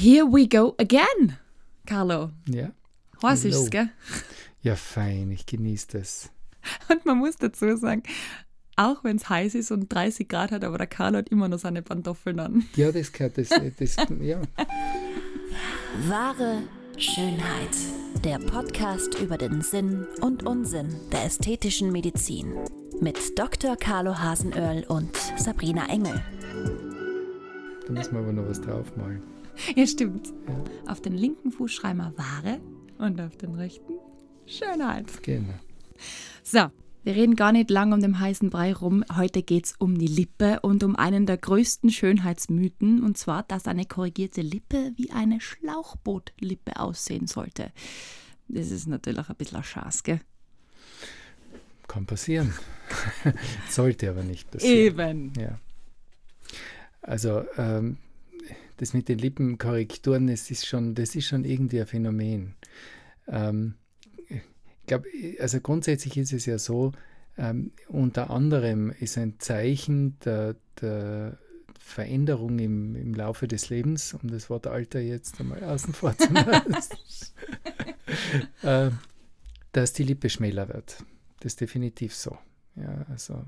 Here we go again, Carlo. Ja. Heiß ist's, gell? Ja, fein, ich genieße das. Und man muss dazu sagen, auch wenn es heiß ist und 30 Grad hat, aber der Carlo hat immer noch seine Pantoffeln an. Ja, das gehört, das, das, ja. Wahre Schönheit. Der Podcast über den Sinn und Unsinn der ästhetischen Medizin. Mit Dr. Carlo Hasenöhrl und Sabrina Engel. Da müssen wir aber noch was draufmalen. Ja, stimmt. Auf den linken Fuß schreiben wir Ware und auf den rechten Schönheit. Genau. So, wir reden gar nicht lang um den heißen Brei rum. Heute geht es um die Lippe und um einen der größten Schönheitsmythen, und zwar, dass eine korrigierte Lippe wie eine Schlauchbootlippe aussehen sollte. Das ist natürlich ein bisschen ein gell? Kann passieren. Sollte aber nicht passieren. Eben. Ja. Also ähm, das mit den Lippenkorrekturen, das ist schon, das ist schon irgendwie ein Phänomen. Ähm, ich glaube, also grundsätzlich ist es ja so, ähm, unter anderem ist ein Zeichen der, der Veränderung im, im Laufe des Lebens, um das Wort Alter jetzt einmal außen vor zu lassen, äh, dass die Lippe schmäler wird. Das ist definitiv so. Ja, also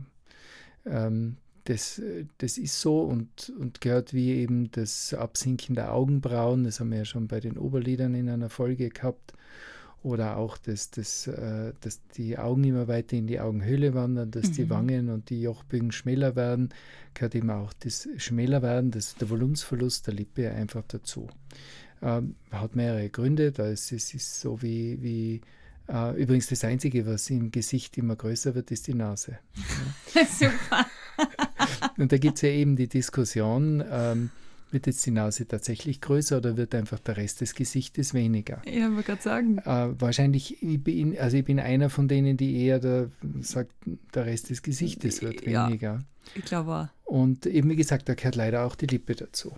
ähm, das, äh, das ist so und, und gehört wie eben das Absinken der Augenbrauen, das haben wir ja schon bei den Oberlidern in einer Folge gehabt, oder auch, dass, dass, äh, dass die Augen immer weiter in die Augenhöhle wandern, dass die Mhm. Wangen und die Jochbögen schmäler werden, gehört eben auch das schmäler werden, das, der Volumensverlust der Lippe einfach dazu. Ähm, hat mehrere Gründe, da ist es ist so wie, wie äh, übrigens das Einzige, was im Gesicht immer größer wird, ist die Nase. Super. Und da gibt es ja eben die Diskussion, ähm, wird jetzt die Nase tatsächlich größer oder wird einfach der Rest des Gesichtes weniger? Ich wollte gerade sagen. Äh, wahrscheinlich, ich bin, also ich bin einer von denen, die eher der, sagt, der Rest des Gesichtes wird Ja. weniger. Ich glaube auch. Und eben wie gesagt, da gehört leider auch die Lippe dazu.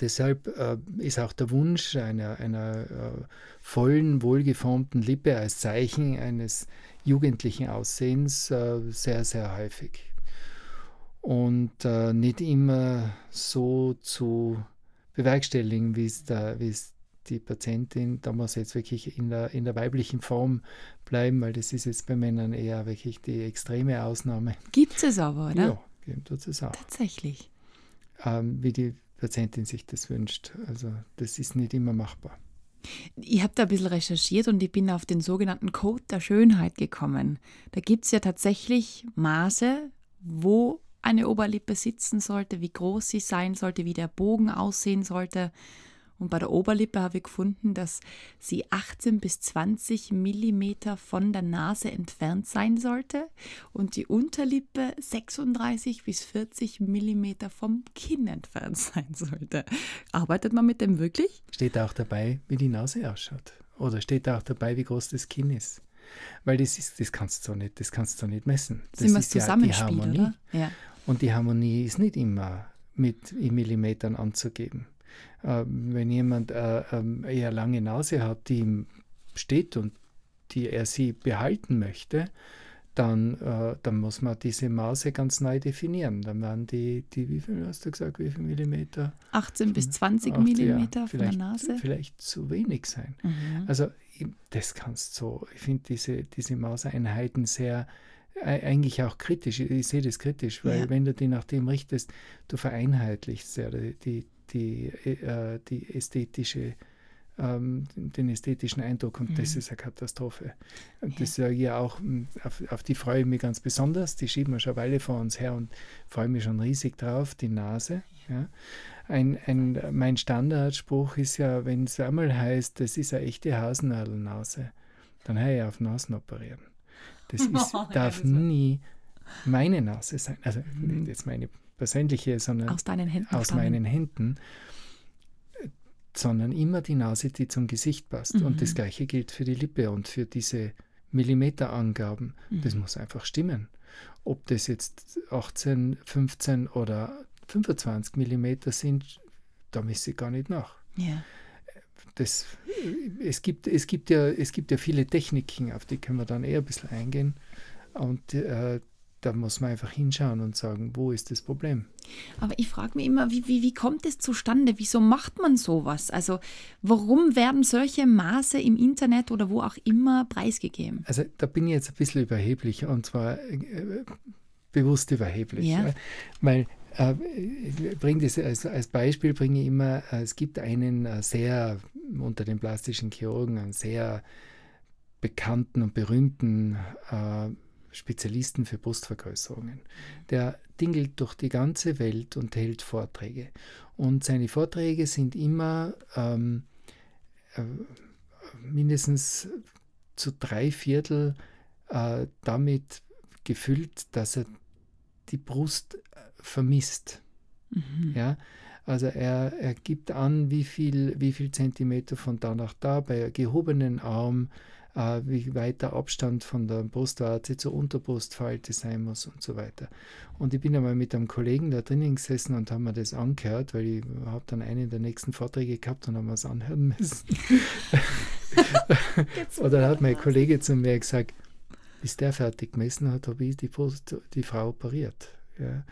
Deshalb äh, ist auch der Wunsch einer, einer äh, vollen, wohlgeformten Lippe als Zeichen eines jugendlichen Aussehens äh, sehr, sehr häufig. Und äh, nicht immer so zu bewerkstelligen, wie es, die Patientin, da muss jetzt wirklich in der, in der weiblichen Form bleiben, weil das ist jetzt bei Männern eher wirklich die extreme Ausnahme. Gibt es aber, oder? Ja, tut es auch. Tatsächlich. Ähm, wie die Patientin sich das wünscht. Also das ist nicht immer machbar. Ich habe da ein bisschen recherchiert und ich bin auf den sogenannten Code der Schönheit gekommen. Da gibt es ja tatsächlich Maße, wo eine Oberlippe sitzen sollte, wie groß sie sein sollte, wie der Bogen aussehen sollte. Und bei der Oberlippe habe ich gefunden, dass sie 18 bis 20 Millimeter von der Nase entfernt sein sollte und die Unterlippe 36 bis 40 Millimeter vom Kinn entfernt sein sollte. Arbeitet man mit dem wirklich? Steht auch dabei, wie die Nase ausschaut. Oder steht auch dabei, wie groß das Kinn ist. Weil das ist, das kannst du nicht, das kannst du nicht messen. Das Sind ist ja die Harmonie. oder? Ja. Und die Harmonie ist nicht immer mit in Millimetern anzugeben. Ähm, wenn jemand äh, ähm, eher lange Nase hat, die ihm steht und die er sie behalten möchte, dann, äh, dann muss man diese Maße ganz neu definieren. Dann werden die, die wie viel hast du gesagt, wie viel Millimeter? 18 bis 20 Ach, ja, Millimeter von der Nase. Vielleicht zu wenig sein. Mhm. Also das kannst so, ich finde diese, diese Maßeinheiten sehr, e- eigentlich auch kritisch, ich, sehe das kritisch, weil Ja. wenn du die nach dem richtest, du vereinheitlichst ja die, die, die, äh, die ästhetische, ähm, den ästhetischen Eindruck und das Mhm. ist eine Katastrophe. Und das sage ich ja auch, mh, auf, auf die freue ich mich ganz besonders, die schieben wir schon eine Weile vor uns her und freue mich schon riesig drauf, die Nase. Ja. Ein, ein, mein Standardspruch ist ja, wenn es einmal heißt, das ist eine echte Hasennadelnase, dann höre ich auf Nasen operieren. Das ist, Ja, darf das war- nie meine Nase sein. Also Mhm. nicht jetzt meine persönliche, sondern Aus deinen Händen aus stammen. meinen Händen, sondern immer die Nase, die zum Gesicht passt. Mhm. Und das gleiche gilt für die Lippe und für diese Millimeterangaben. Das Mhm. muss einfach stimmen. Ob das jetzt 18, 15 oder 25 Millimeter sind, da misst ich gar nicht nach. Ja. Das, es, gibt, es, gibt ja, es gibt ja viele Techniken, auf die können wir dann eher ein bisschen eingehen. Und äh, da muss man einfach hinschauen und sagen, wo ist das Problem? Aber ich frage mich immer, wie, wie, wie kommt es zustande? Wieso macht man sowas? Also warum werden solche Maße im Internet oder wo auch immer preisgegeben? Also da bin ich jetzt ein bisschen überheblich und zwar äh, bewusst überheblich. Ja. Weil äh, das als, als Beispiel bringe ich immer, äh, es gibt einen äh, sehr unter den plastischen Chirurgen, einen sehr bekannten und berühmten äh, Spezialisten für Brustvergrößerungen. Der dingelt durch die ganze Welt und hält Vorträge. Und seine Vorträge sind immer ähm, äh, mindestens zu drei Viertel äh, damit gefüllt, dass er die Brust äh, vermisst. Mhm. Ja? Also er, er gibt an, wie viel, wie viel Zentimeter von da nach da bei gehobenen Arm äh, wie weit der Abstand von der Brustwarze zur Unterbrustfalte sein muss und so weiter. Und ich bin einmal mit einem Kollegen da drinnen gesessen und haben mir das angehört, weil ich habe dann einen der nächsten Vorträge gehabt und haben wir es anhören müssen. und dann hat mein Kollege zu mir gesagt, bis der fertig gemessen hat, habe ich die, Brust, die Frau operiert. Ja.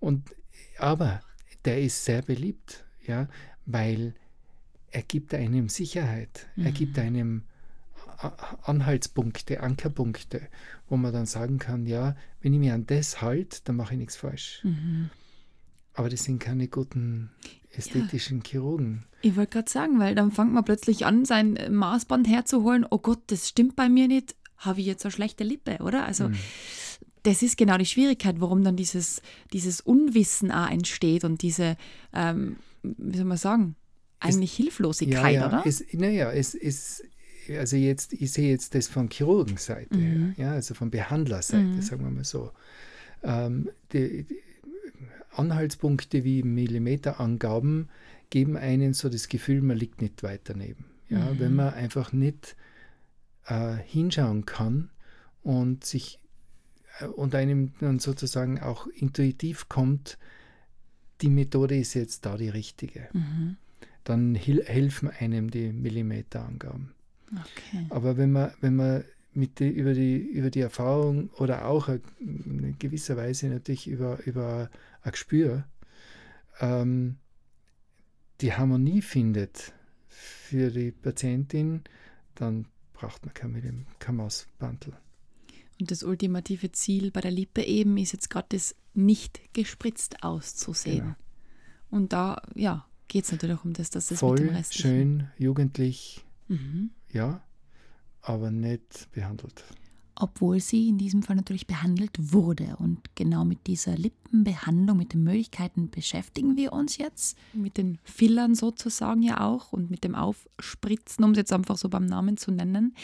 Und, aber der ist sehr beliebt, ja, weil er gibt einem Sicherheit, mhm. er gibt einem Anhaltspunkte, Ankerpunkte, wo man dann sagen kann, ja, wenn ich mir an das halte, dann mache ich nichts falsch. Mhm. Aber das sind keine guten ästhetischen ja. Chirurgen. Ich wollte gerade sagen, weil dann fängt man plötzlich an, sein Maßband herzuholen. Oh Gott, das stimmt bei mir nicht. Habe ich jetzt eine schlechte Lippe, oder? Also mhm. Das ist genau die Schwierigkeit, warum dann dieses, dieses Unwissen auch entsteht und diese, ähm, wie soll man sagen, eigentlich es, Hilflosigkeit, ja, ja, oder? Es, naja, es, es, also jetzt, ich sehe jetzt das von Chirurgenseite mhm. her, ja, also von Behandlerseite, Mhm. sagen wir mal so. Ähm, die, die Anhaltspunkte wie Millimeterangaben geben einen so das Gefühl, man liegt nicht weit daneben. Ja, Mhm. wenn man einfach nicht äh, hinschauen kann und sich und einem dann sozusagen auch intuitiv kommt, die Methode ist jetzt da die richtige. Mhm. Dann helfen einem die Millimeterangaben. Okay. Aber wenn man, wenn man mit die, über, die, über die Erfahrung oder auch in gewisser Weise natürlich über, über ein Gespür ähm, die Harmonie findet für die Patientin, dann braucht man kein, kein Mausbandel. Und das ultimative Ziel bei der Lippe eben ist jetzt gerade das nicht gespritzt auszusehen. Genau. Und da, ja, geht es natürlich um das, dass das Voll, mit dem Rest schön, jugendlich, Mhm. ja, aber nicht behandelt. obwohl sie in diesem Fall natürlich behandelt wurde. Und genau mit dieser Lippenbehandlung, mit den Möglichkeiten beschäftigen wir uns jetzt. Mit den Fillern sozusagen ja auch und mit dem Aufspritzen, um es jetzt einfach so beim Namen zu nennen.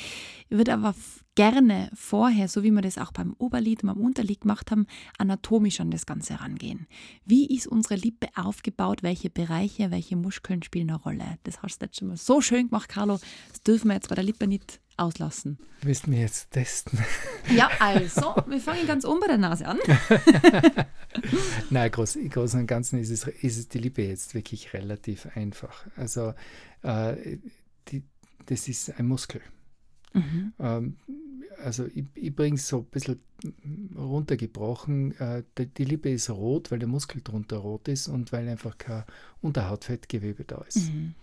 Ich würde aber gerne vorher, so wie wir das auch beim Oberlid und beim Unterlid gemacht haben, anatomisch an das Ganze rangehen. Wie ist unsere Lippe aufgebaut? Welche Bereiche, welche Muskeln spielen eine Rolle? Das hast du jetzt schon mal so schön gemacht, Carlo. Das dürfen wir jetzt bei der Lippe nicht auslassen. Willst du mir jetzt testen? Ja, also, wir fangen ganz oben bei der Nase an. Nein, groß, im Großen und Ganzen ist es, ist es die Lippe jetzt wirklich relativ einfach. Also äh, die, das ist ein Muskel. Mhm. Ähm, also ich, ich bringe es so ein bisschen runtergebrochen. Äh, die, die Lippe ist rot, weil der Muskel drunter rot ist und weil einfach kein Unterhautfettgewebe da ist. Mhm.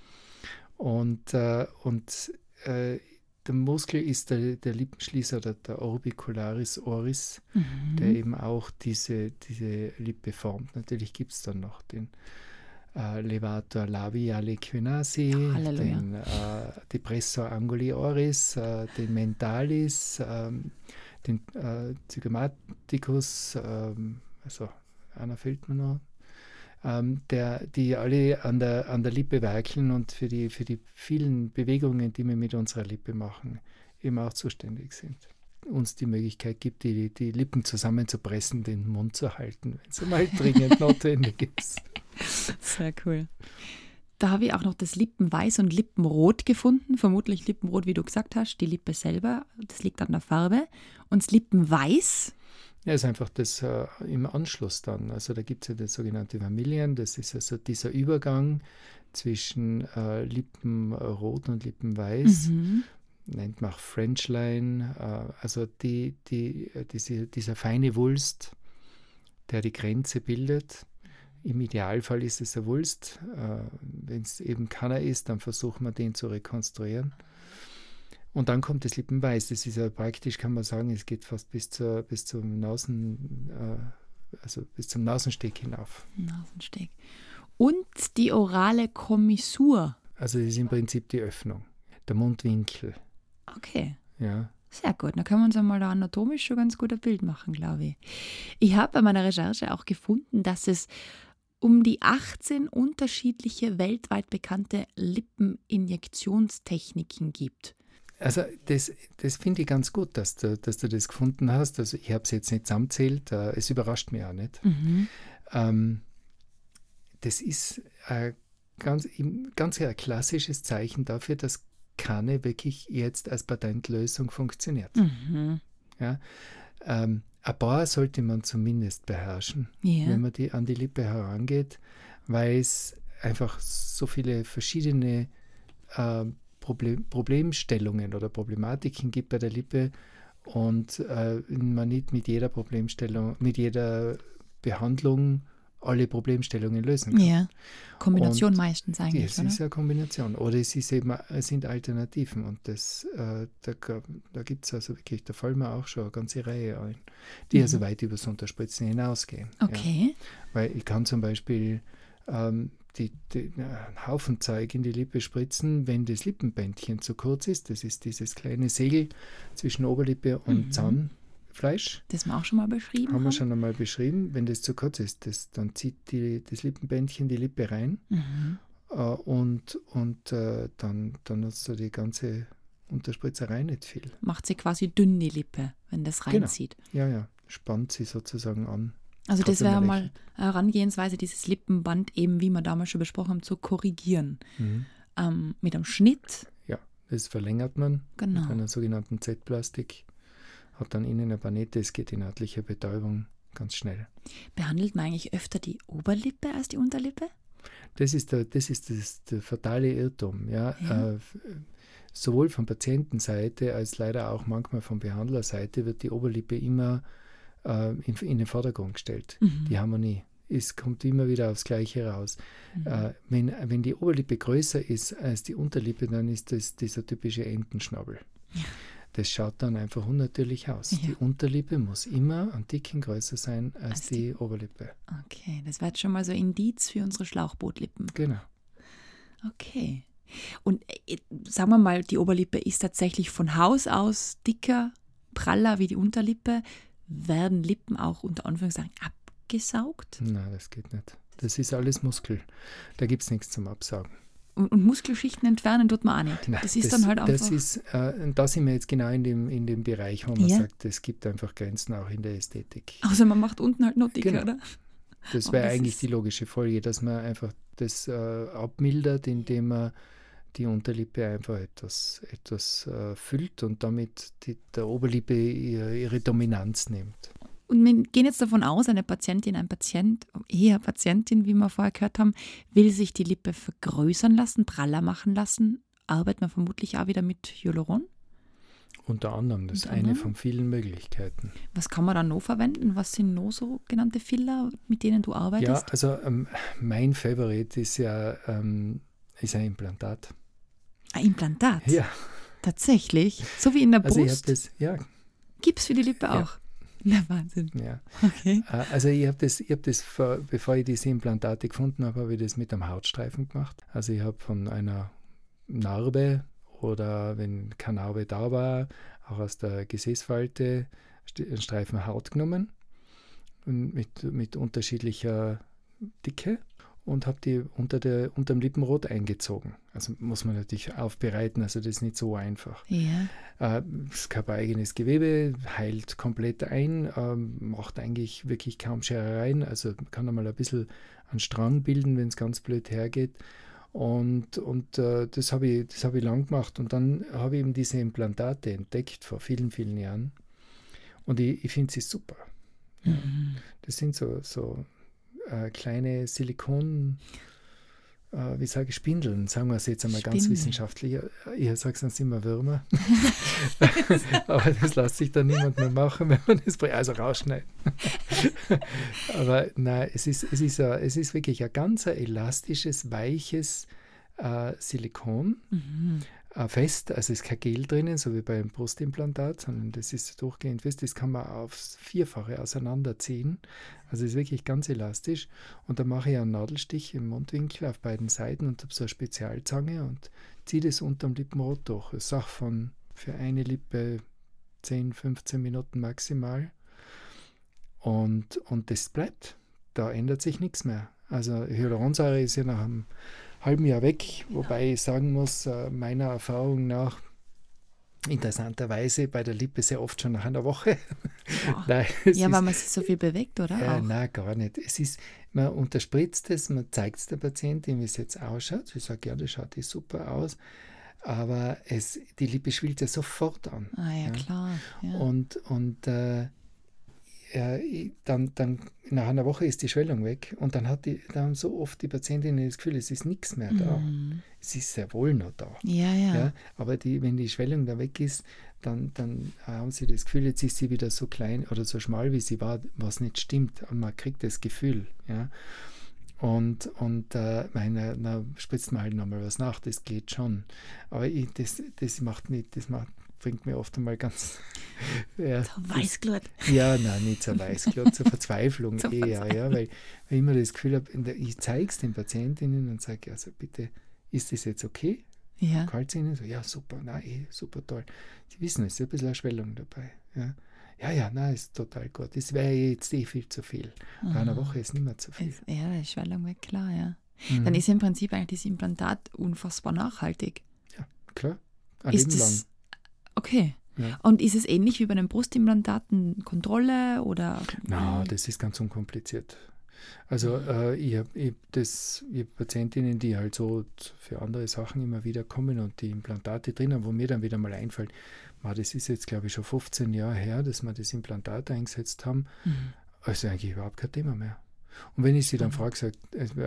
Und, äh, und äh, der Muskel ist der, der Lippenschließer, der, der Orbicularis oris, Mhm. der eben auch diese, diese Lippe formt. Natürlich gibt es dann noch den äh, Levator labiale quinasi, den äh, Depressor anguli oris, äh, den Mentalis, ähm, den äh, Zygomaticus, ähm, also einer fehlt mir noch, ähm, der, die alle an der, an der Lippe werkeln und für die, für die vielen Bewegungen, die wir mit unserer Lippe machen, eben auch zuständig sind. Uns die Möglichkeit gibt, die, die Lippen zusammenzupressen, den Mund zu halten, wenn es mal dringend notwendig ist. Sehr cool. Da habe ich auch noch das Lippenweiß und Lippenrot gefunden. Vermutlich Lippenrot, wie du gesagt hast, die Lippe selber. Das liegt an der Farbe. Und das Lippenweiß, Ja, ist einfach das äh, im Anschluss dann. Also da gibt es ja das sogenannte Vermillion, das ist also dieser Übergang zwischen äh, Lippenrot und Lippenweiß. mhm. nennt man auch Frenchline, äh, also die, die, diese, dieser feine Wulst, der die Grenze bildet. Im Idealfall ist es ein Wulst. Äh, Wenn es eben keiner ist, dann versuchen wir den zu rekonstruieren. Und dann kommt das Lippenweiß. Das ist ja praktisch, kann man sagen, es geht fast bis, zur, bis zum Nasen, äh, also bis zum Nasensteg hinauf. Nasensteg. Und die orale Kommissur. Also das ist im Prinzip die Öffnung, der Mundwinkel. Okay. Ja. Sehr gut, dann können wir uns einmal da anatomisch schon ganz gut ein Bild machen, glaube ich. Ich habe bei meiner Recherche auch gefunden, dass es um die 18 unterschiedliche weltweit bekannte Lippeninjektionstechniken gibt. Also das, das finde ich ganz gut, dass du, dass du das gefunden hast. Also ich habe es jetzt nicht zusammenzählt, äh, es überrascht mich auch nicht. Mhm. Ähm, das ist ein ganz, ganz ein klassisches Zeichen dafür, dass keine wirklich jetzt als Patentlösung funktioniert. Mhm. Ja? Ähm, ein paar sollte man zumindest beherrschen, Ja. wenn man die an die Lippe herangeht, weil es einfach so viele verschiedene äh, Problem, Problemstellungen oder Problematiken gibt bei der Lippe und äh, man nicht mit jeder Problemstellung, mit jeder Behandlung alle Problemstellungen lösen kann. Ja. Kombination Und meistens eigentlich, Es oder? ist eine Kombination. Oder es, ist eben, es sind Alternativen. Und das, äh, da, da gibt es also wirklich, da fallen mir auch schon eine ganze Reihe ein, die Mhm. also weit über das Unterspritzen hinausgehen. Ja. Okay. Weil ich kann zum Beispiel ähm, die, die, na, einen Haufen Zeug in die Lippe spritzen, wenn das Lippenbändchen zu kurz ist. Das ist dieses kleine Segel zwischen Oberlippe und Mhm. Zahnfleisch. Das wir auch schon mal beschrieben Haben wir schon einmal beschrieben. Wenn das zu kurz ist, das, dann zieht die, das Lippenbändchen die Lippe rein. Mhm. Äh, und und äh, dann, dann nutzt du die ganze Unterspritzerei nicht viel. Macht sie quasi dünn die Lippe, wenn das Genau. reinzieht. Ja, ja, spannt sie sozusagen an. Also das wäre mal Herangehensweise, dieses Lippenband eben, wie wir damals schon besprochen haben, zu korrigieren. Mhm. Ähm, mit einem Schnitt, Das verlängert man genau. mit einer sogenannten Z-Plastik. Hat dann innen eine Panette, es geht in örtliche Betäubung ganz schnell. Behandelt man eigentlich öfter die Oberlippe als die Unterlippe? Das ist der, das ist das, der fatale Irrtum. Ja? Ja. Äh, sowohl von Patientenseite als leider auch manchmal von Behandlerseite wird die Oberlippe immer äh, in, in den Vordergrund gestellt. Mhm. Die Harmonie. Es kommt immer wieder aufs Gleiche raus. Mhm. Äh, wenn, wenn die Oberlippe größer ist als die Unterlippe, dann ist das dieser typische Entenschnabel. Ja. Das schaut dann einfach unnatürlich aus. Ja. Die Unterlippe muss immer ein Ticken größer sein als, Als die, die- Oberlippe. Okay, das wird schon mal so Indiz für unsere Schlauchbootlippen. Genau. Okay. Und äh, sagen wir mal, die Oberlippe ist tatsächlich von Haus aus dicker, praller wie die Unterlippe. Werden Lippen auch unter Anführungszeichen abgesaugt? Nein, das geht nicht. Das ist alles Muskel. Da gibt es nichts zum Absagen. Und, und Muskelschichten entfernen tut man auch nicht. Nein, das ist dann halt einfach. Das ist, äh, da sind wir jetzt genau in dem, in dem Bereich, wo man Ja. sagt, es gibt einfach Grenzen auch in der Ästhetik. außer man macht unten halt noch dicker, Genau. oder? Das wäre das eigentlich die logische Folge, dass man einfach das äh, abmildert, indem man die Unterlippe einfach etwas, etwas äh, füllt und damit die, der Oberlippe ihre, ihre Dominanz nimmt. Und wir gehen jetzt davon aus, eine Patientin, ein Patient, eher Patientin, wie wir vorher gehört haben, will sich die Lippe vergrößern lassen, praller machen lassen. Arbeitet man vermutlich auch wieder mit Hyaluron. Unter anderem, das ist eine von vielen Möglichkeiten. Was kann man da noch verwenden? Was sind noch so genannte Filler, mit denen du Ja, arbeitest? also ähm, mein Favorit ist ja ähm, ist ein Implantat. Ein Implantat. Ja, Tatsächlich. So wie in der also ich habe Brust. das, ja, Gips für die Lippe Ja. auch. Na, Wahnsinn. ja. Okay. Äh, Also ich habe das, ich hab das vor, bevor ich diese Implantate gefunden habe, habe ich das mit einem Hautstreifen gemacht. Also ich habe von einer Narbe oder wenn keine Narbe da war, auch aus der Gesäßfalte einen Streifen Haut genommen mit, mit unterschiedlicher Dicke und habe die unter, der, unter dem Lippenrot eingezogen. Also muss man natürlich aufbereiten, also das ist nicht so einfach. Ja. Äh, Es gab ein eigenes Gewebe, heilt komplett ein, ähm, macht eigentlich wirklich kaum Scherereien, also kann einmal ein bisschen einen Strang bilden, wenn es ganz blöd hergeht. Und, und äh, das habe ich, das hab ich lang gemacht. Und dann habe ich eben diese Implantate entdeckt vor vielen, vielen Jahren. Und ich, ich finde sie super. Mhm. Das sind so, so äh, kleine Silikon, äh, wie sage ich, Spindeln, sagen wir es jetzt einmal ganz Spindeln. wissenschaftlich. Ich sage sonst immer Würmer. Aber das lässt sich dann niemand mehr machen, wenn man das also rausschneidet. Aber nein, es ist, es, ist ein, es ist wirklich ein ganz elastisches, weiches äh, Silikon. Mhm. Äh, fest, also es ist kein Gel drinnen, so wie beim Brustimplantat, sondern das ist durchgehend fest. Das kann man aufs Vierfache auseinanderziehen. Also ist wirklich ganz elastisch. Und dann mache ich einen Nadelstich im Mundwinkel auf beiden Seiten und habe so eine Spezialzange und ziehe das unterm Lippenrot durch. Das ist von für eine Lippe 10, 15 Minuten maximal. Und, und das bleibt. Da ändert sich nichts mehr. Also Hyaluronsäure ist ja nach einem halben Jahr weg, wobei ich sagen muss, äh, meiner Erfahrung nach, interessanterweise bei der Lippe sehr oft schon nach einer Woche. Boah. nein, Ja, ist, weil man sich so viel bewegt, oder? äh, Auch. nein, gar nicht. Es ist, man unterspritzt es, man zeigt es der Patientin, wie es jetzt ausschaut. Sie sagt, ja, das schaut eh super aus. Aber es, die Lippe schwillt ja sofort an. Ah ja, Ja. klar. Ja. Und, und äh, ich- dann, dann nach einer Woche ist die Schwellung weg und dann, hat die, dann haben so oft die Patientinnen das Gefühl, es ist nichts mehr da. Mhm. Es ist sehr wohl noch da. ja, ja. Ja. aber die, wenn die Schwellung da weg ist, dann, dann haben sie das Gefühl, jetzt ist sie wieder so klein oder so schmal, wie sie war, was nicht stimmt. Und man kriegt das Gefühl. Ja. Und, und äh, meine, na, spritzt man halt nochmal was nach, das geht schon. Aber ich, das, das macht nicht, das macht, bringt mir oft einmal ganz. ja, Weißglut. ja, nein, nicht zur Weißglut, zur Verzweiflung Zur eher, ja, weil, weil ich immer das Gefühl habe, ich zeige es den Patientinnen und sage, also bitte, ist das jetzt okay? Ja. Kalt ihnen so, ja, super, nein, eh, super toll. Sie wissen, es ist ein bisschen eine Schwellung dabei. Ja, ja, ja nein, ist total gut. Das wäre jetzt eh viel zu viel. Bei einer Aha. Woche ist nicht mehr zu viel. Ist, ja, ist Schwellung weg, klar, ja. Mhm. Dann ist im Prinzip eigentlich das Implantat unfassbar nachhaltig. Klar, ein ist Leben lang. das, okay. Ja. Und ist es ähnlich wie bei den Brustimplantaten Kontrolle oder? Na, das ist ganz unkompliziert. Also äh, ich habe ich hab das, ich hab Patientinnen, die halt so für andere Sachen immer wieder kommen und die Implantate drin haben, wo mir dann wieder mal einfällt, ma, das ist jetzt glaube ich schon 15 Jahre her, dass wir das Implantat eingesetzt haben. Mhm. Also eigentlich überhaupt kein Thema mehr. Und wenn ich sie dann Mhm. frage, sagt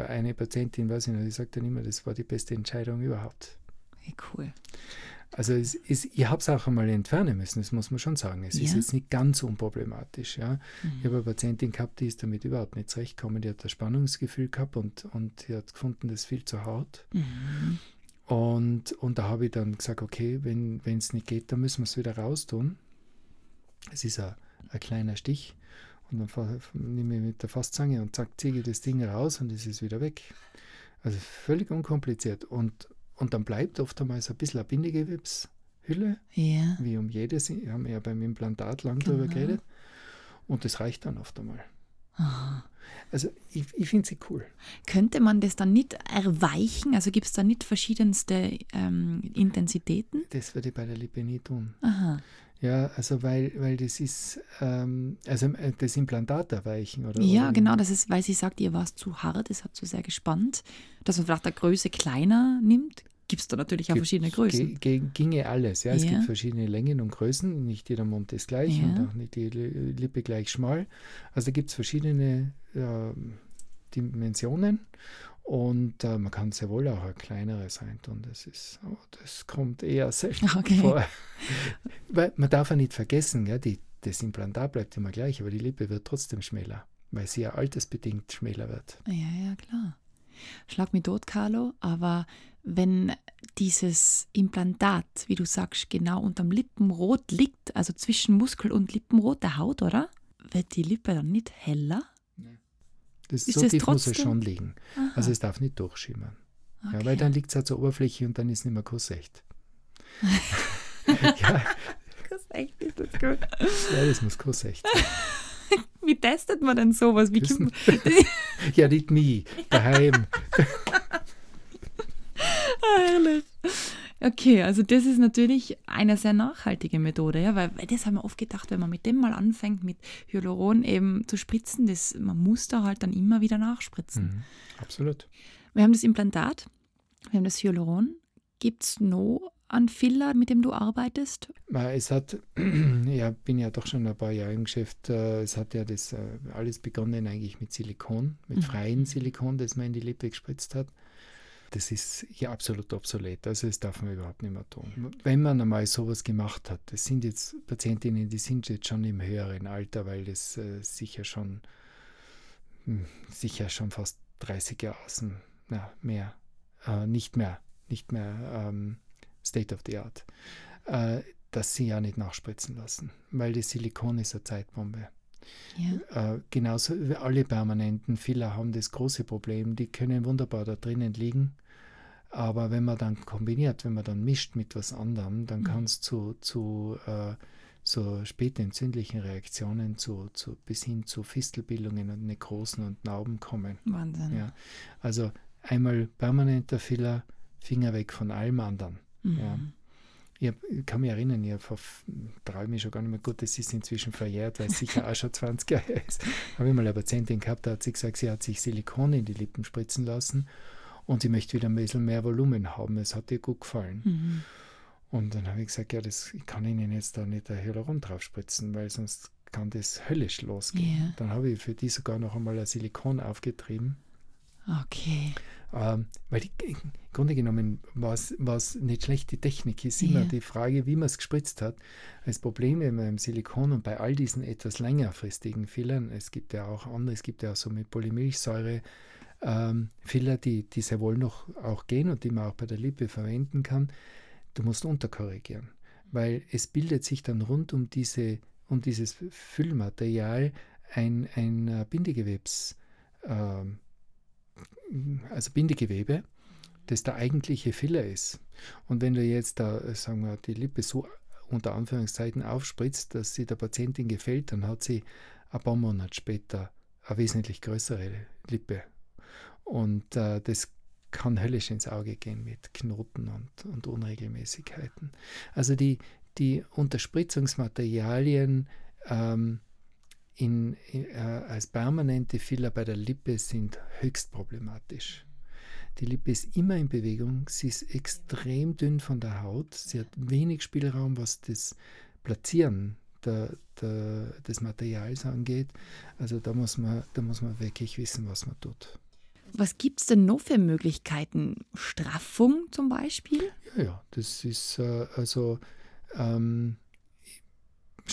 eine Patientin, weiß ich noch, die sagt dann immer, das war die beste Entscheidung überhaupt. Wie cool. Also es ist, ich habe es auch einmal entfernen müssen, das muss man schon sagen. Es ist Ja. jetzt nicht ganz unproblematisch. Ja. Ich Mhm. habe eine Patientin gehabt, die ist damit überhaupt nicht zurechtgekommen. Die hat das Spannungsgefühl gehabt und, und die hat gefunden, das ist viel zu hart. Mhm. Und, und da habe ich dann gesagt, okay, wenn es nicht geht, dann müssen wir es wieder raustun. Es ist ein, ein kleiner Stich. Und dann nehme ich mit der Fastzange und zack, ziehe ich das Ding raus und es ist wieder weg. Also völlig unkompliziert. Und, und dann bleibt oft einmal so ein bisschen eine Bindegewebshülle, Ja. wie um jedes. Wir haben ja beim Implantat lang Genau. geredet. Und das reicht dann oft einmal. Aha. Also ich, ich finde sie cool. Könnte man das dann nicht erweichen? Also gibt es da nicht verschiedenste ähm, Intensitäten? Das würde ich bei der Lippe nie tun. Aha. Ja, also weil, weil das ist, ähm, also äh, das Implantat erweichen oder Ja, oder, genau, das ist, weil sie sagt, ihr war es zu hart, es hat zu sehr gespannt. Dass man vielleicht eine Größe kleiner nimmt, gibt es da natürlich auch Gibt- verschiedene Größen. Ge, ge, ginge alles, ja. Es Ja. gibt verschiedene Längen und Größen, nicht jeder Mund ist gleich und Ja. auch nicht jede Lippe gleich schmal. Also da gibt es verschiedene ähm, Dimensionen und äh, man kann sehr wohl auch ein kleineres reintun. Das ist, oh, das kommt eher selten Okay. vor. Weil man darf ja nicht vergessen, ja, die, das Implantat bleibt immer gleich, aber die Lippe wird trotzdem schmäler, weil sie ja altersbedingt schmäler wird. Ja, ja, klar. Schlag mich tot, Carlo, aber wenn dieses Implantat, wie du sagst, genau unterm Lippenrot liegt, also zwischen Muskel und Lippenrot der Haut, oder? Wird die Lippe dann nicht heller? Das, Ist so das tief muss es trotzdem- schon liegen. Aha, Also es darf nicht durchschimmern. Ja, okay. weil dann liegt es halt zur Oberfläche und dann ist nicht mehr kursecht. ja, ist das gut. ja, das muss kursecht sein. Wie testet man denn sowas? Wie Ja, nicht nie, daheim. Herrlich. Okay, also das ist natürlich eine sehr nachhaltige Methode, ja, weil, weil das haben wir oft gedacht, wenn man mit dem mal anfängt, mit Hyaluron eben zu spritzen, das, man muss da halt dann immer wieder nachspritzen. Mhm, absolut. Wir haben das Implantat, wir haben das Hyaluron. Gibt es noch einen Filler, mit dem du arbeitest? Es hat, ja, bin ja doch schon ein paar Jahre im Geschäft. äh, Es hat ja das äh, alles begonnen eigentlich mit Silikon, mit Mhm. freiem Silikon, das man in die Lippe gespritzt hat. Das ist ja absolut obsolet. Also das darf man überhaupt nicht mehr tun. Wenn man einmal sowas gemacht hat, das sind jetzt Patientinnen, die sind jetzt schon im höheren Alter, weil das äh, sicher schon hm, sicher schon fast 30 Jahre außen, na, mehr, äh, nicht mehr, nicht mehr ähm, State of the Art, äh, dass sie ja nicht nachspritzen lassen, weil das Silikon ist eine Zeitbombe. Ja. Äh, genauso wie alle permanenten Filler haben das große Problem, die können wunderbar da drinnen liegen, aber wenn man dann kombiniert, wenn man dann mischt mit was anderem, dann mhm. kann es zu, zu äh, so späte entzündlichen Reaktionen zu, zu, bis hin zu Fistelbildungen und Nekrosen und Narben kommen. Wahnsinn. Ja. Also einmal permanenter Filler, Finger weg von allem anderen. Mhm. Ja. Ich, kann mich erinnern, ich traue mich schon gar nicht mehr gut, das ist inzwischen verjährt, weil es sicher auch schon 20 Jahre ist. Habe ich mal eine Patientin gehabt, da hat sie gesagt, sie hat sich Silikon in die Lippen spritzen lassen und sie möchte wieder ein bisschen mehr Volumen haben. Es hat ihr gut gefallen. Mhm. Und dann habe ich gesagt, ja, das ich kann Ihnen jetzt da nicht ein Hyaluron drauf spritzen, weil sonst kann das höllisch losgehen. Yeah. Dann habe ich für die sogar noch einmal ein Silikon aufgetrieben. Okay. Ähm, weil die, im Grunde genommen war es nicht schlecht, die Technik ist immer yeah. die Frage, wie man es gespritzt hat. Das Problem beim Silikon und bei all diesen etwas längerfristigen Fillern, es gibt ja auch andere, es gibt ja auch so mit Polymilchsäure ähm, Filler, die, die sehr wohl noch auch gehen und die man auch bei der Lippe verwenden kann du musst unterkorrigieren, weil es bildet sich dann rund um, diese, um dieses Füllmaterial ein, ein äh, Bindegewebs, äh, also Bindegewebe, das der eigentliche Filler ist. Und wenn du jetzt da, sagen wir, die Lippe so unter Anführungszeichen aufspritzt, dass sie der Patientin gefällt, dann hat sie ein paar Monate später eine wesentlich größere Lippe. Und äh, das kann höllisch ins Auge gehen mit Knoten und, und Unregelmäßigkeiten. Also die, die Unterspritzungsmaterialien ähm, in, in, äh, als permanente Filler bei der Lippe sind höchst problematisch. Die Lippe ist immer in Bewegung, sie ist extrem dünn von der Haut, sie hat wenig Spielraum, was das Platzieren der, der, des Materials angeht. Also da muss, man, da muss man wirklich wissen, was man tut. Was gibt es denn noch für Möglichkeiten? Straffung zum Beispiel? Ja, ja, das ist äh, also ähm,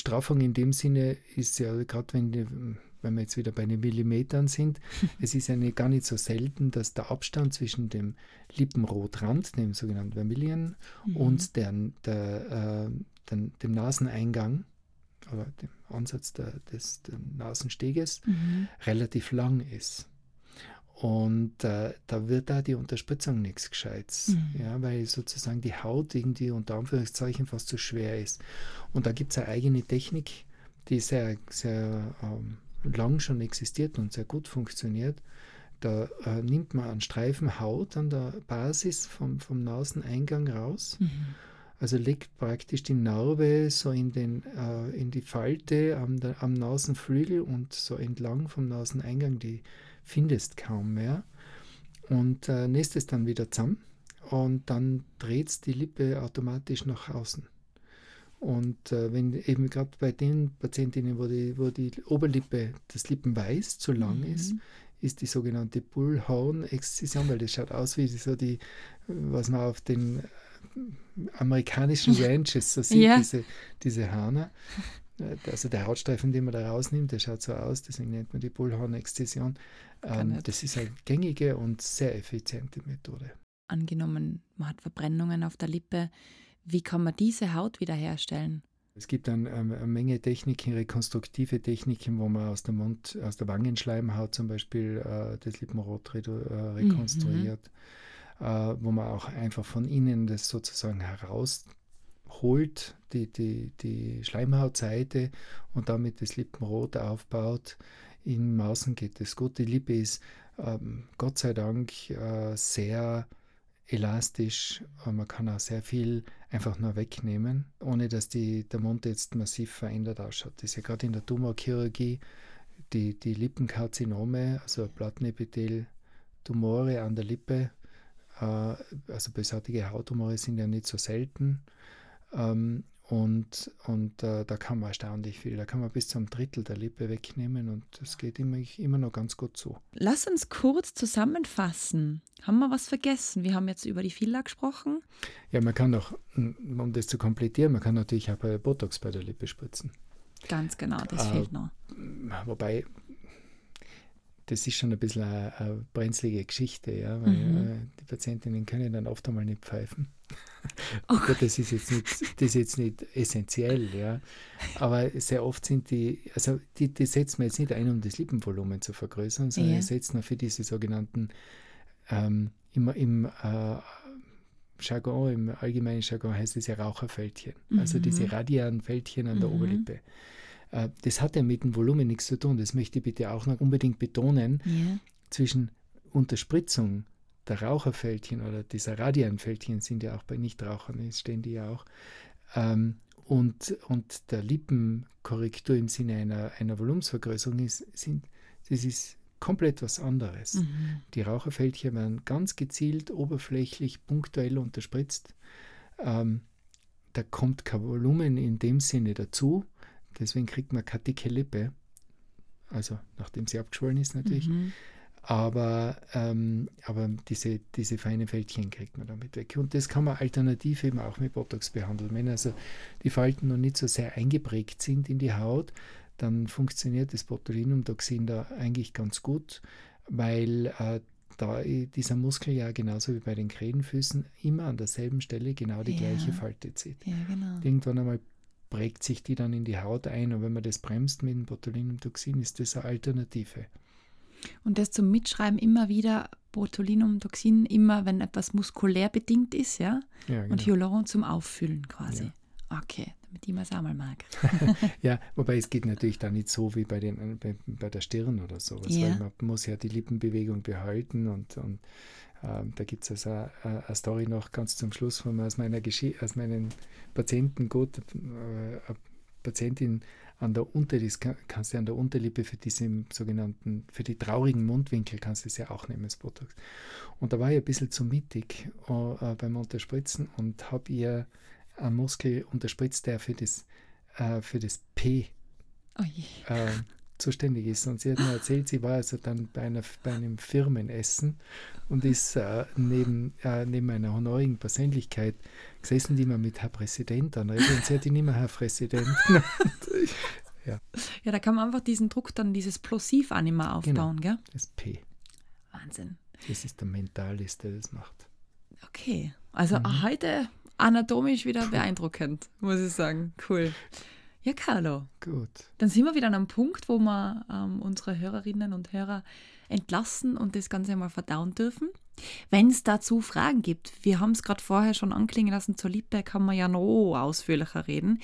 Straffung in dem Sinne ist ja gerade wenn wenn wir jetzt wieder bei den Millimetern sind, es ist ja nicht, gar nicht so selten, dass der Abstand zwischen dem Lippenrotrand, dem sogenannten Vermillion, mhm. und der, der, äh, dem, dem Naseneingang oder dem Ansatz der, des, des Nasensteges mhm. relativ lang ist. Und äh, da wird da die Unterspritzung nichts Gescheites, mhm. ja, weil sozusagen die Haut irgendwie unter Anführungszeichen fast zu schwer ist. Und da gibt es eine eigene Technik, die sehr, sehr ähm, lang schon existiert und sehr gut funktioniert. Da äh, nimmt man einen Streifen Haut an der Basis vom, vom Naseneingang raus. Mhm. Also legt praktisch die Narbe so in, den, äh, in die Falte am, der, am Nasenflügel und so entlang vom Naseneingang die findest kaum mehr und äh, nähst es dann wieder zusammen und dann dreht die Lippe automatisch nach außen. Und äh, wenn eben gerade bei den Patientinnen, wo die, wo die Oberlippe, das Lippenweiß zu lang mhm. ist, ist die sogenannte Bullhorn-Exzision, weil das schaut aus wie so die, was man auf den amerikanischen Ranches so sieht, ja. diese, diese Hörner. Äh, also der Hautstreifen, den man da rausnimmt, der schaut so aus, deswegen nennt man die Bullhorn-Exzision. Ähm, das ist eine gängige und sehr effiziente Methode. Angenommen, man hat Verbrennungen auf der Lippe, wie kann man diese Haut wiederherstellen? Es gibt dann ähm, eine Menge Techniken, rekonstruktive Techniken, wo man aus der Mund, aus der Wangenschleimhaut zum Beispiel äh, das Lippenrot äh, rekonstruiert, mhm. äh, wo man auch einfach von innen das sozusagen herausholt, die, die, die Schleimhautseite und damit das Lippenrot aufbaut. In Maßen geht es gut. Die Lippe ist ähm, Gott sei Dank äh, sehr elastisch. Man kann auch sehr viel einfach nur wegnehmen, ohne dass die, der Mund jetzt massiv verändert ausschaut. Das ist ja gerade in der Tumorchirurgie die, die Lippenkarzinome, also Plattenepithel, Tumore an der Lippe, äh, also bösartige Hauttumore sind ja nicht so selten. Ähm, und, und äh, da kann man erstaunlich viel. Da kann man bis zum Drittel der Lippe wegnehmen und das geht immer, immer noch ganz gut so. Lass uns kurz zusammenfassen. Haben wir was vergessen? Wir haben jetzt über die Filler gesprochen. Ja, man kann auch, um das zu komplettieren, man kann natürlich auch bei Botox bei der Lippe spritzen. Ganz genau, das äh, fehlt noch. Wobei, das ist schon ein bisschen eine, eine brenzlige Geschichte, ja, weil mhm. äh, die Patientinnen können dann oft einmal nicht pfeifen. Oh das ist jetzt nicht, das ist jetzt nicht essentiell, ja. Aber sehr oft sind die, also die, die setzen wir jetzt nicht ein, um das Lippenvolumen zu vergrößern, sondern ja. setzen wir für diese sogenannten ähm, immer im äh, Jargon, im allgemeinen Jargon heißt es ja Raucherfältchen. Mhm. Also diese radialen Fältchen an der mhm. Oberlippe. Äh, das hat ja mit dem Volumen nichts zu tun. Das möchte ich bitte auch noch unbedingt betonen. Ja. Zwischen Unterspritzung der Raucherfältchen oder dieser Radianfältchen sind ja auch bei Nichtrauchern, stehen die ja auch. Ähm, und, und der Lippenkorrektur im Sinne einer, einer Volumensvergrößerung ist, sind, das ist komplett was anderes. Mhm. Die Raucherfältchen werden ganz gezielt, oberflächlich, punktuell unterspritzt. Ähm, da kommt kein Volumen in dem Sinne dazu. Deswegen kriegt man keine dicke Lippe. Also nachdem sie abgeschwollen ist natürlich. Mhm. Aber, ähm, aber diese, diese feinen Fältchen kriegt man damit weg. Und das kann man alternativ eben auch mit Botox behandeln. Wenn also die Falten noch nicht so sehr eingeprägt sind in die Haut, dann funktioniert das Botulinumtoxin da eigentlich ganz gut, weil äh, da dieser Muskel ja genauso wie bei den Krähenfüßen immer an derselben Stelle genau die ja. gleiche Falte zieht. Ja, genau. Irgendwann einmal prägt sich die dann in die Haut ein und wenn man das bremst mit dem Botulinumtoxin, ist das eine Alternative. Und das zum Mitschreiben immer wieder Botulinumtoxin, immer wenn etwas muskulär bedingt ist, ja? ja genau. Und Hyaluron zum Auffüllen quasi. Ja. Okay, damit ich es auch mal mag. ja, wobei es geht natürlich da nicht so wie bei, den, bei, bei der Stirn oder sowas, ja. weil man muss ja die Lippenbewegung behalten und, und ähm, da gibt es also eine, Story noch ganz zum Schluss von aus meiner Geschichte, aus meinen Patienten gut, äh, eine Patientin an der Unter, das kannst du an der Unterlippe für diese sogenannten, für die traurigen Mundwinkel kannst du es ja auch nehmen, das Botox. Und da war ich ein bisschen zu mittig äh, beim Unterspritzen und habe ihr einen Muskel unterspritzt, der für das, äh, für das P oh äh, zuständig ist. Und sie hat mir erzählt, sie war also dann bei, einer, bei einem Firmenessen und ist äh, neben, äh, neben einer honorigen Persönlichkeit gesessen, die man mit Herr Präsident anredet. Und sie hat ihn immer Herr Präsident ja. ja, da kann man einfach diesen Druck dann, dieses Plosiv an immer aufbauen, genau, gell? Das P. Wahnsinn. Das ist der Mentalist, der das macht. Okay, also mhm. heute anatomisch wieder beeindruckend, muss ich sagen. Cool. Ja, Carlo. Gut. Dann sind wir wieder an einem Punkt, wo wir ähm, unsere Hörerinnen und Hörer entlassen und das Ganze mal verdauen dürfen. Wenn es dazu Fragen gibt, wir haben es gerade vorher schon anklingen lassen, zur Lippe kann man ja noch ausführlicher reden.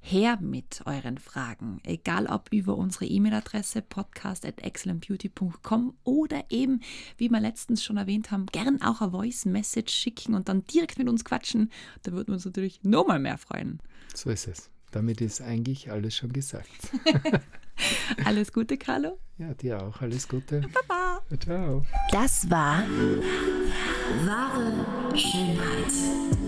Her mit euren Fragen, egal ob über unsere E-Mail-Adresse podcast at excellentbeauty.com oder eben, wie wir letztens schon erwähnt haben, gern auch eine Voice-Message schicken und dann direkt mit uns quatschen. Da würden wir uns natürlich nochmal mehr freuen. So ist es. Damit ist eigentlich alles schon gesagt. alles Gute, Carlo. Ja, dir auch. Alles Gute. Baba. Ciao. Das war wahre Schönheit.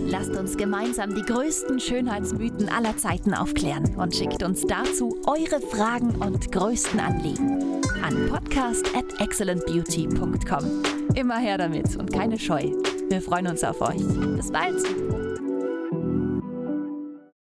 Lasst uns gemeinsam die größten Schönheitsmythen aller Zeiten aufklären und schickt uns dazu eure Fragen und größten Anliegen an podcast at excellentbeauty.com. Immer her damit und keine Scheu. Wir freuen uns auf euch. Bis bald.